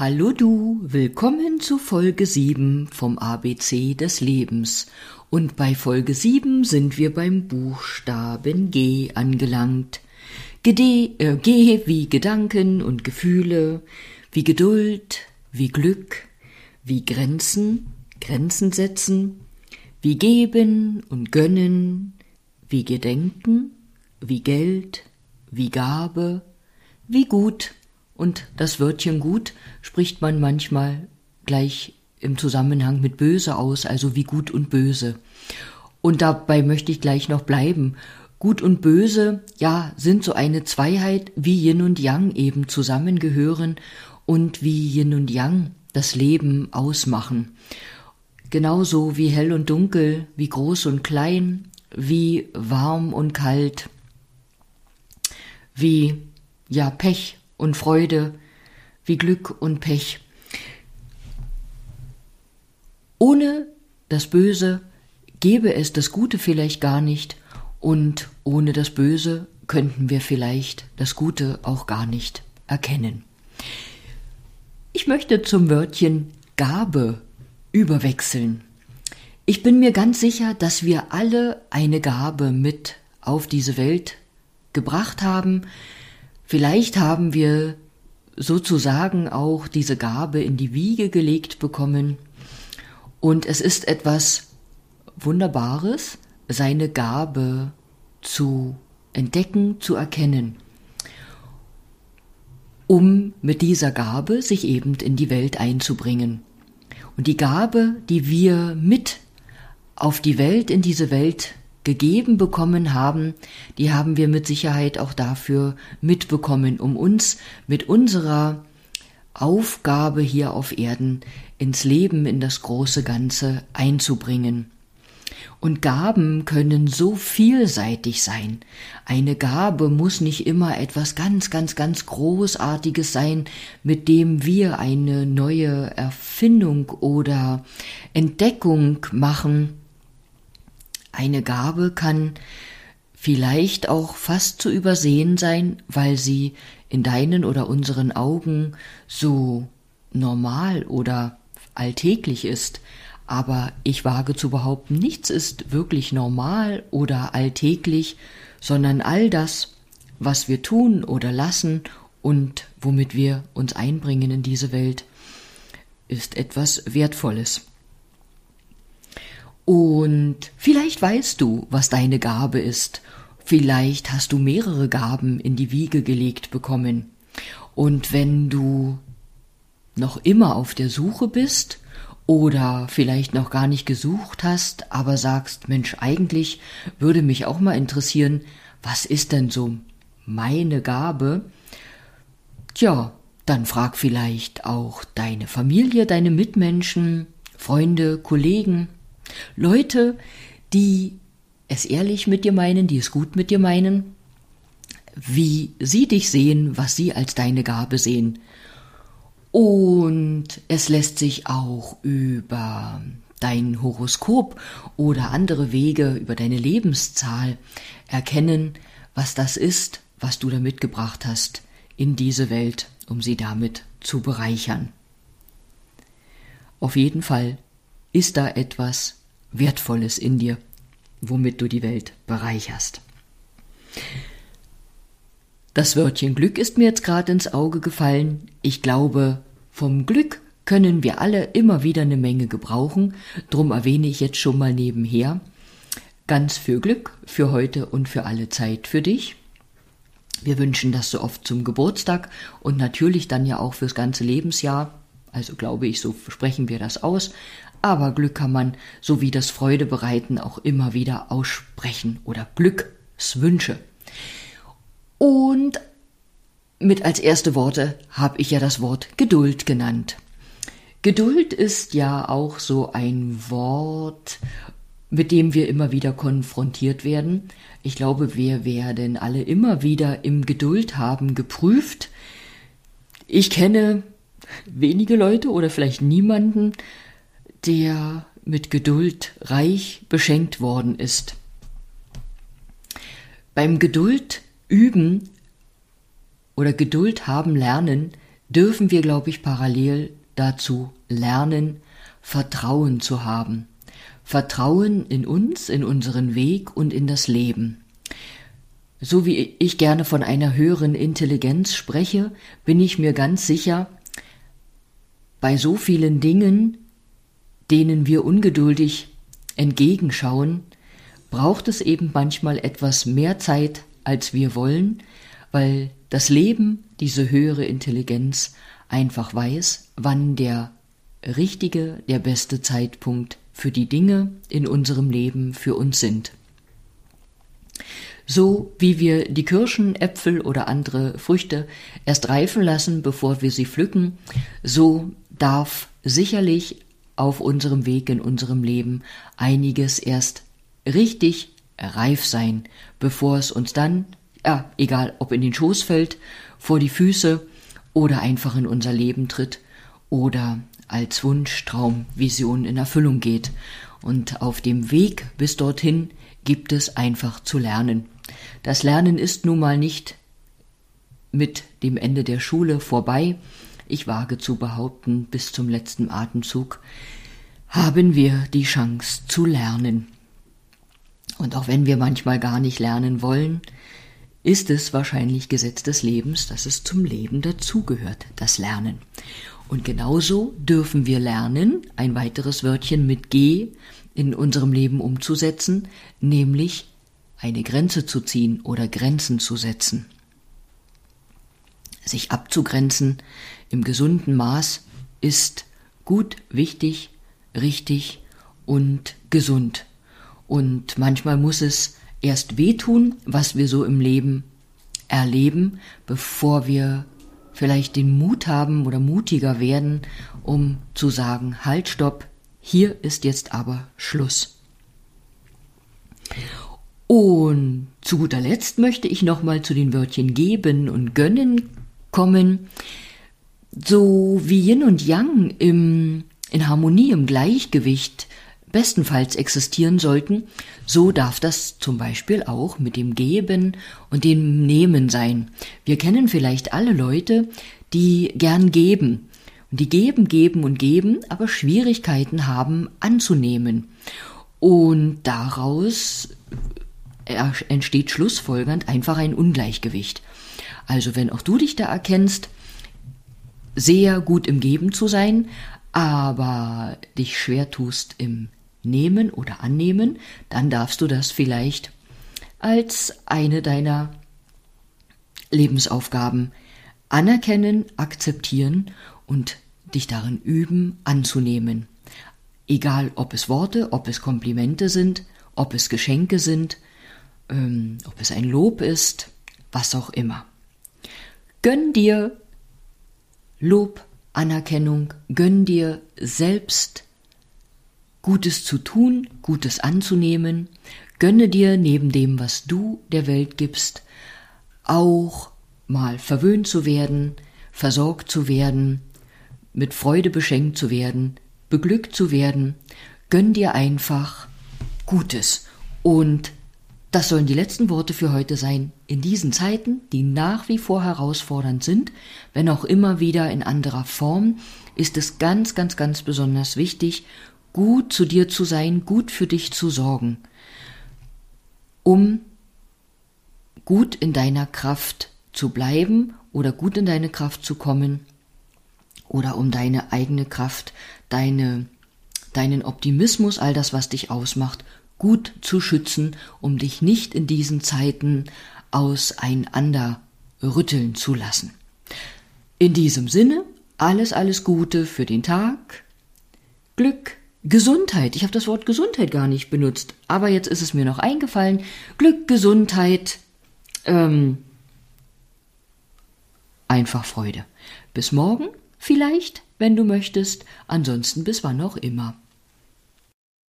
Hallo du, willkommen zu Folge 7 vom ABC des Lebens. Und bei Folge 7 sind wir beim Buchstaben G angelangt. Gede äh, G wie Gedanken und Gefühle, wie Geduld, wie Glück, wie Grenzen, Grenzen setzen, wie geben und gönnen, wie Gedenken, wie Geld, wie Gabe, wie gut und das Wörtchen gut spricht man manchmal gleich im Zusammenhang mit böse aus, also wie gut und böse. Und dabei möchte ich gleich noch bleiben. Gut und böse, ja, sind so eine Zweiheit, wie Yin und Yang eben zusammengehören und wie Yin und Yang das Leben ausmachen. Genauso wie hell und dunkel, wie groß und klein, wie warm und kalt, wie ja Pech und Freude, wie Glück und Pech. Ohne das Böse gäbe es das Gute vielleicht gar nicht und ohne das Böse könnten wir vielleicht das Gute auch gar nicht erkennen. Ich möchte zum Wörtchen Gabe überwechseln. Ich bin mir ganz sicher, dass wir alle eine Gabe mit auf diese Welt gebracht haben, Vielleicht haben wir sozusagen auch diese Gabe in die Wiege gelegt bekommen. Und es ist etwas Wunderbares, seine Gabe zu entdecken, zu erkennen, um mit dieser Gabe sich eben in die Welt einzubringen. Und die Gabe, die wir mit auf die Welt, in diese Welt gegeben bekommen haben, die haben wir mit Sicherheit auch dafür mitbekommen, um uns mit unserer Aufgabe hier auf Erden ins Leben, in das große Ganze einzubringen. Und Gaben können so vielseitig sein. Eine Gabe muss nicht immer etwas ganz, ganz, ganz Großartiges sein, mit dem wir eine neue Erfindung oder Entdeckung machen, eine Gabe kann vielleicht auch fast zu übersehen sein, weil sie in deinen oder unseren Augen so normal oder alltäglich ist. Aber ich wage zu behaupten, nichts ist wirklich normal oder alltäglich, sondern all das, was wir tun oder lassen und womit wir uns einbringen in diese Welt, ist etwas Wertvolles. Und vielleicht weißt du, was deine Gabe ist. Vielleicht hast du mehrere Gaben in die Wiege gelegt bekommen. Und wenn du noch immer auf der Suche bist oder vielleicht noch gar nicht gesucht hast, aber sagst, Mensch, eigentlich würde mich auch mal interessieren, was ist denn so meine Gabe? Tja, dann frag vielleicht auch deine Familie, deine Mitmenschen, Freunde, Kollegen, Leute, die es ehrlich mit dir meinen, die es gut mit dir meinen, wie sie dich sehen, was sie als deine Gabe sehen. Und es lässt sich auch über dein Horoskop oder andere Wege, über deine Lebenszahl erkennen, was das ist, was du da mitgebracht hast in diese Welt, um sie damit zu bereichern. Auf jeden Fall ist da etwas Wertvolles in dir, womit du die Welt bereicherst. Das Wörtchen Glück ist mir jetzt gerade ins Auge gefallen. Ich glaube, vom Glück können wir alle immer wieder eine Menge gebrauchen, drum erwähne ich jetzt schon mal nebenher. Ganz für Glück, für heute und für alle Zeit für dich. Wir wünschen das so oft zum Geburtstag und natürlich dann ja auch fürs ganze Lebensjahr. Also glaube ich, so sprechen wir das aus aber Glück kann man, so wie das Freudebereiten, auch immer wieder aussprechen oder Glückswünsche. Und mit als erste Worte habe ich ja das Wort Geduld genannt. Geduld ist ja auch so ein Wort, mit dem wir immer wieder konfrontiert werden. Ich glaube, wir werden alle immer wieder im Geduld haben geprüft. Ich kenne wenige Leute oder vielleicht niemanden, der mit Geduld reich beschenkt worden ist. Beim Geduld üben oder Geduld haben lernen dürfen wir, glaube ich, parallel dazu lernen, Vertrauen zu haben. Vertrauen in uns, in unseren Weg und in das Leben. So wie ich gerne von einer höheren Intelligenz spreche, bin ich mir ganz sicher, bei so vielen Dingen, denen wir ungeduldig entgegenschauen, braucht es eben manchmal etwas mehr Zeit, als wir wollen, weil das Leben, diese höhere Intelligenz, einfach weiß, wann der richtige, der beste Zeitpunkt für die Dinge in unserem Leben für uns sind. So wie wir die Kirschen, Äpfel oder andere Früchte erst reifen lassen, bevor wir sie pflücken, so darf sicherlich auf unserem Weg in unserem Leben einiges erst richtig reif sein, bevor es uns dann, ja, egal ob in den Schoß fällt, vor die Füße oder einfach in unser Leben tritt oder als Wunsch, Traum, Vision in Erfüllung geht. Und auf dem Weg bis dorthin gibt es einfach zu lernen. Das Lernen ist nun mal nicht mit dem Ende der Schule vorbei. Ich wage zu behaupten, bis zum letzten Atemzug haben wir die Chance zu lernen. Und auch wenn wir manchmal gar nicht lernen wollen, ist es wahrscheinlich Gesetz des Lebens, dass es zum Leben dazugehört, das Lernen. Und genauso dürfen wir lernen, ein weiteres Wörtchen mit G in unserem Leben umzusetzen, nämlich eine Grenze zu ziehen oder Grenzen zu setzen. Sich abzugrenzen im gesunden Maß ist gut, wichtig, richtig und gesund. Und manchmal muss es erst wehtun, was wir so im Leben erleben, bevor wir vielleicht den Mut haben oder mutiger werden, um zu sagen, halt, stopp, hier ist jetzt aber Schluss. Und zu guter Letzt möchte ich nochmal zu den Wörtchen geben und gönnen kommen. So wie Yin und Yang im, in Harmonie, im Gleichgewicht bestenfalls existieren sollten, so darf das zum Beispiel auch mit dem Geben und dem Nehmen sein. Wir kennen vielleicht alle Leute, die gern geben. Und die geben, geben und geben, aber Schwierigkeiten haben anzunehmen. Und daraus entsteht schlussfolgernd einfach ein Ungleichgewicht. Also wenn auch du dich da erkennst, sehr gut im Geben zu sein, aber dich schwer tust im nehmen oder annehmen, dann darfst du das vielleicht als eine deiner Lebensaufgaben anerkennen, akzeptieren und dich darin üben, anzunehmen. Egal, ob es Worte, ob es Komplimente sind, ob es Geschenke sind, ähm, ob es ein Lob ist, was auch immer. Gönn dir Lob, Anerkennung, gönn dir selbst Gutes zu tun, Gutes anzunehmen, gönne dir neben dem, was du der Welt gibst, auch mal verwöhnt zu werden, versorgt zu werden, mit Freude beschenkt zu werden, beglückt zu werden, gönn dir einfach Gutes. Und das sollen die letzten Worte für heute sein. In diesen Zeiten, die nach wie vor herausfordernd sind, wenn auch immer wieder in anderer Form, ist es ganz, ganz, ganz besonders wichtig, gut zu dir zu sein, gut für dich zu sorgen, um gut in deiner Kraft zu bleiben oder gut in deine Kraft zu kommen oder um deine eigene Kraft, deine, deinen Optimismus, all das, was dich ausmacht, gut zu schützen, um dich nicht in diesen Zeiten auseinander rütteln zu lassen. In diesem Sinne, alles, alles Gute für den Tag, Glück, Gesundheit. Ich habe das Wort Gesundheit gar nicht benutzt, aber jetzt ist es mir noch eingefallen. Glück, Gesundheit, ähm, einfach Freude. Bis morgen vielleicht, wenn du möchtest, ansonsten bis wann auch immer.